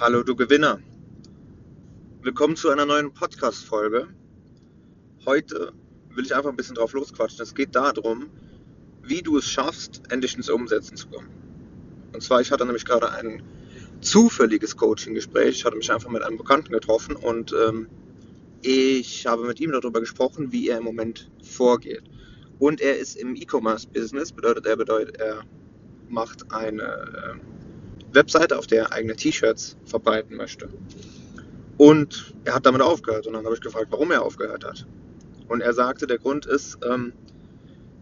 Hallo du Gewinner. Willkommen zu einer neuen Podcast-Folge. Heute will ich einfach ein bisschen drauf losquatschen. Es geht darum, wie du es schaffst, endlich ins Umsetzen zu kommen. Und zwar, ich hatte nämlich gerade ein zufälliges Coaching-Gespräch. Ich hatte mich einfach mit einem Bekannten getroffen und ähm, ich habe mit ihm darüber gesprochen, wie er im Moment vorgeht. Und er ist im E-Commerce-Business, bedeutet er, bedeutet, er macht eine äh, Webseite, auf der er eigene T-Shirts verbreiten möchte. Und er hat damit aufgehört. Und dann habe ich gefragt, warum er aufgehört hat. Und er sagte, der Grund ist, ähm,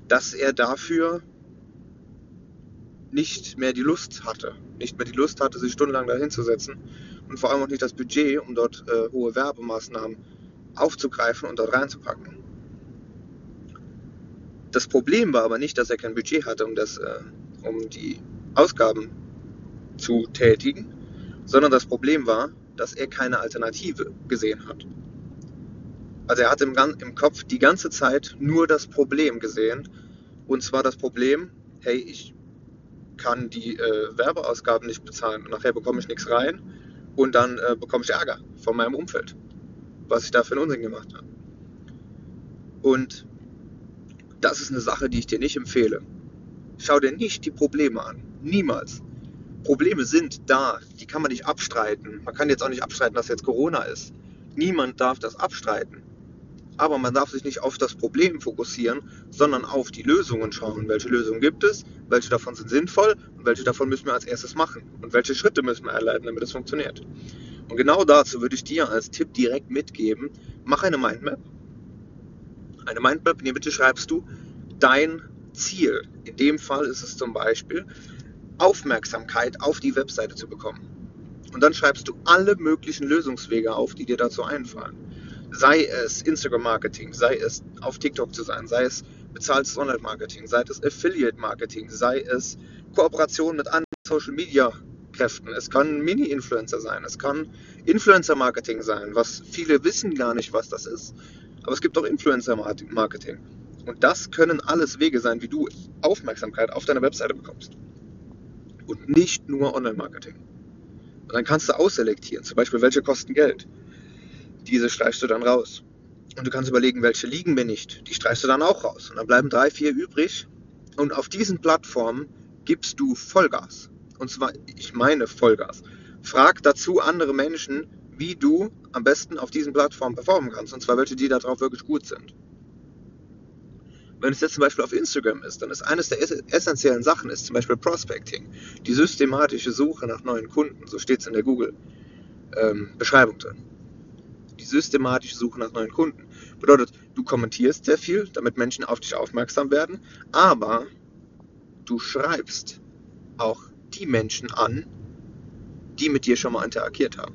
dass er dafür nicht mehr die Lust hatte. Nicht mehr die Lust hatte, sich stundenlang dahin zu setzen. Und vor allem auch nicht das Budget, um dort äh, hohe Werbemaßnahmen aufzugreifen und dort reinzupacken. Das Problem war aber nicht, dass er kein Budget hatte, um, das, äh, um die Ausgaben zu tätigen, sondern das Problem war, dass er keine Alternative gesehen hat. Also er hat im, im Kopf die ganze Zeit nur das Problem gesehen. Und zwar das Problem, hey, ich kann die äh, Werbeausgaben nicht bezahlen und nachher bekomme ich nichts rein und dann äh, bekomme ich Ärger von meinem Umfeld, was ich da für einen Unsinn gemacht habe. Und das ist eine Sache, die ich dir nicht empfehle. Schau dir nicht die Probleme an. Niemals. Probleme sind da, die kann man nicht abstreiten. Man kann jetzt auch nicht abstreiten, dass jetzt Corona ist. Niemand darf das abstreiten. Aber man darf sich nicht auf das Problem fokussieren, sondern auf die Lösungen schauen. Welche Lösungen gibt es? Welche davon sind sinnvoll? Und welche davon müssen wir als erstes machen? Und welche Schritte müssen wir erleiten, damit es funktioniert? Und genau dazu würde ich dir als Tipp direkt mitgeben, mach eine Mindmap. Eine Mindmap, in die Mitte schreibst du dein Ziel. In dem Fall ist es zum Beispiel, Aufmerksamkeit auf die Webseite zu bekommen. Und dann schreibst du alle möglichen Lösungswege auf, die dir dazu einfallen. Sei es Instagram-Marketing, sei es auf TikTok zu sein, sei es bezahltes Online-Marketing, sei es Affiliate-Marketing, sei es Kooperation mit anderen Social-Media-Kräften. Es kann Mini-Influencer sein, es kann Influencer-Marketing sein, was viele wissen gar nicht, was das ist. Aber es gibt auch Influencer-Marketing. Und das können alles Wege sein, wie du Aufmerksamkeit auf deine Webseite bekommst und nicht nur Online-Marketing. Und dann kannst du ausselektieren, zum Beispiel, welche kosten Geld. Diese streichst du dann raus. Und du kannst überlegen, welche liegen mir nicht. Die streichst du dann auch raus. Und dann bleiben drei, vier übrig. Und auf diesen Plattformen gibst du Vollgas. Und zwar, ich meine Vollgas. Frag dazu andere Menschen, wie du am besten auf diesen Plattformen performen kannst. Und zwar welche, die darauf wirklich gut sind. Wenn es jetzt zum Beispiel auf Instagram ist, dann ist eines der essentiellen Sachen ist zum Beispiel Prospecting, die systematische Suche nach neuen Kunden. So steht es in der Google-Beschreibung ähm, drin. Die systematische Suche nach neuen Kunden bedeutet, du kommentierst sehr viel, damit Menschen auf dich aufmerksam werden, aber du schreibst auch die Menschen an, die mit dir schon mal interagiert haben,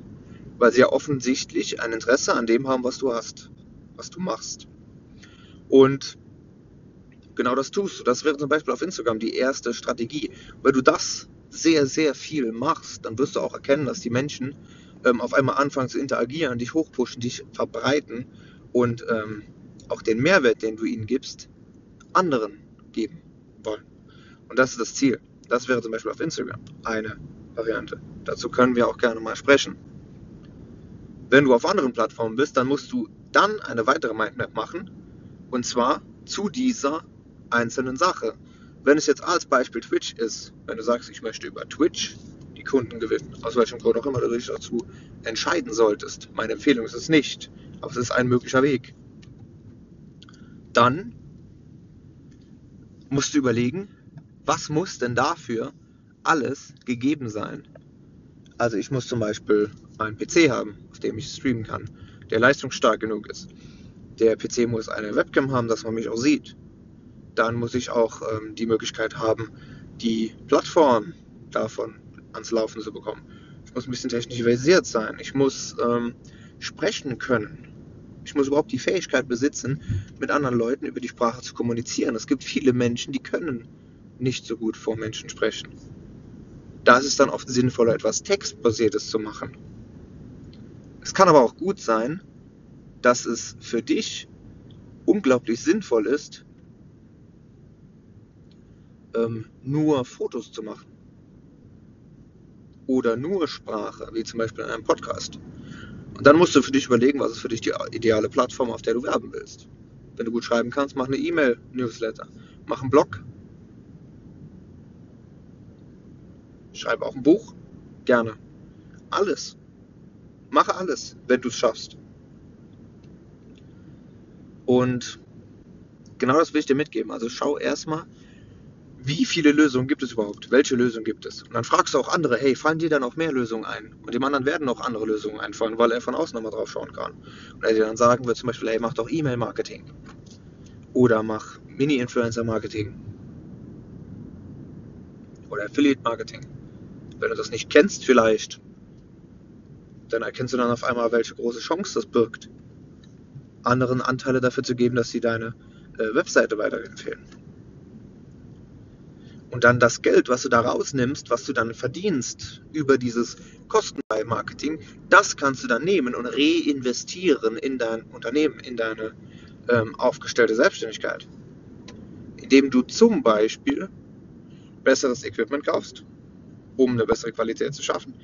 weil sie ja offensichtlich ein Interesse an dem haben, was du hast, was du machst. Und genau das tust du. Das wäre zum Beispiel auf Instagram die erste Strategie. Wenn du das sehr, sehr viel machst, dann wirst du auch erkennen, dass die Menschen ähm, auf einmal anfangen zu interagieren, dich hochpushen, dich verbreiten und ähm, auch den Mehrwert, den du ihnen gibst, anderen geben wollen. Und das ist das Ziel. Das wäre zum Beispiel auf Instagram eine Variante. Dazu können wir auch gerne mal sprechen. Wenn du auf anderen Plattformen bist, dann musst du dann eine weitere Mindmap machen. Und zwar zu dieser einzelnen Sache. Wenn es jetzt als Beispiel Twitch ist, wenn du sagst, ich möchte über Twitch die Kunden gewinnen, aus welchem Grund auch immer du dich dazu entscheiden solltest, meine Empfehlung ist es nicht, aber es ist ein möglicher Weg, dann musst du überlegen, was muss denn dafür alles gegeben sein? Also ich muss zum Beispiel einen PC haben, auf dem ich streamen kann, der leistungsstark genug ist. Der PC muss eine Webcam haben, dass man mich auch sieht dann muss ich auch ähm, die Möglichkeit haben, die Plattform davon ans Laufen zu bekommen. Ich muss ein bisschen technisch versiert sein. Ich muss ähm, sprechen können. Ich muss überhaupt die Fähigkeit besitzen, mit anderen Leuten über die Sprache zu kommunizieren. Es gibt viele Menschen, die können nicht so gut vor Menschen sprechen. Da ist es dann oft sinnvoller, etwas Textbasiertes zu machen. Es kann aber auch gut sein, dass es für dich unglaublich sinnvoll ist, ähm, nur Fotos zu machen. oder nur Sprache, wie zum Beispiel in einem Podcast. Und dann musst du für dich überlegen, was ist für dich die ideale Plattform, auf der du werben willst. Wenn du gut schreiben kannst, mach eine E-Mail-Newsletter, mach einen Blog, schreibe auch ein Buch, gerne. Alles. Mache alles, wenn du es schaffst. Und genau das will ich dir mitgeben. Also schau erstmal, wie viele Lösungen gibt es überhaupt? Welche Lösung gibt es? Und dann fragst du auch andere, hey, fallen dir dann auch mehr Lösungen ein? Und dem anderen werden auch andere Lösungen einfallen, weil er von außen nochmal drauf schauen kann. Und er dir dann sagen wird zum Beispiel, hey, mach doch E-Mail-Marketing. Oder mach Mini-Influencer-Marketing. Oder Affiliate-Marketing. Wenn du das nicht kennst vielleicht, dann erkennst du dann auf einmal, welche große Chance das birgt, anderen Anteile dafür zu geben, dass sie deine äh, Webseite weiterempfehlen. Und dann das Geld, was du da rausnimmst, was du dann verdienst über dieses kostenfreie Marketing, das kannst du dann nehmen und reinvestieren in dein Unternehmen, in deine ähm, aufgestellte Selbstständigkeit. Indem du zum Beispiel besseres Equipment kaufst, um eine bessere Qualität zu schaffen.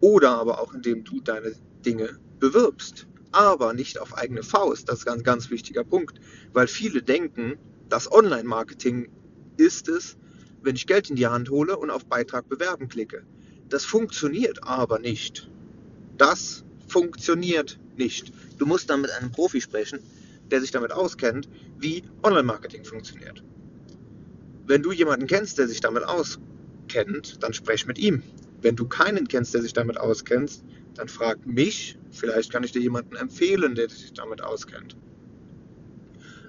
Oder aber auch indem du deine Dinge bewirbst. Aber nicht auf eigene Faust. Das ist ein ganz wichtiger Punkt. Weil viele denken, das Online-Marketing ist es, wenn ich Geld in die Hand hole und auf Beitrag bewerben klicke. Das funktioniert aber nicht. Das funktioniert nicht. Du musst dann mit einem Profi sprechen, der sich damit auskennt, wie Online-Marketing funktioniert. Wenn du jemanden kennst, der sich damit auskennt, dann sprech mit ihm. Wenn du keinen kennst, der sich damit auskennt, dann frag mich. Vielleicht kann ich dir jemanden empfehlen, der sich damit auskennt.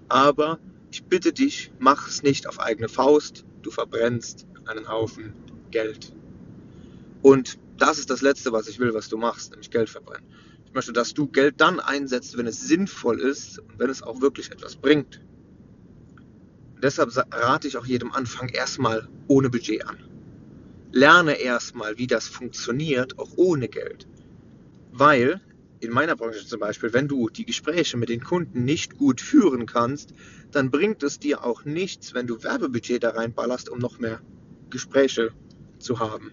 Aber ich bitte dich, mach es nicht auf eigene Faust. Du verbrennst einen Haufen Geld. Und das ist das Letzte, was ich will, was du machst, nämlich Geld verbrennen. Ich möchte, dass du Geld dann einsetzt, wenn es sinnvoll ist und wenn es auch wirklich etwas bringt. Und deshalb rate ich auch jedem Anfang erstmal ohne Budget an lerne erstmal, wie das funktioniert, auch ohne Geld. Weil in meiner Branche zum Beispiel, wenn du die Gespräche mit den Kunden nicht gut führen kannst, dann bringt es dir auch nichts, wenn du Werbebudget da reinballerst, um noch mehr Gespräche zu haben.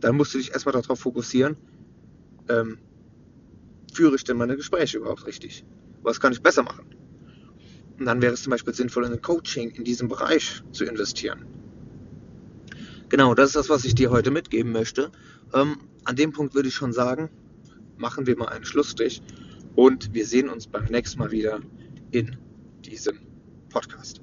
Dann musst du dich erstmal darauf fokussieren, ähm, führe ich denn meine Gespräche überhaupt richtig? Was kann ich besser machen? Und dann wäre es zum Beispiel sinnvoll, in ein Coaching in diesem Bereich zu investieren. Genau, das ist das, was ich dir heute mitgeben möchte. Ähm, an dem Punkt würde ich schon sagen, machen wir mal einen Schlussstrich und wir sehen uns beim nächsten Mal wieder in diesem Podcast.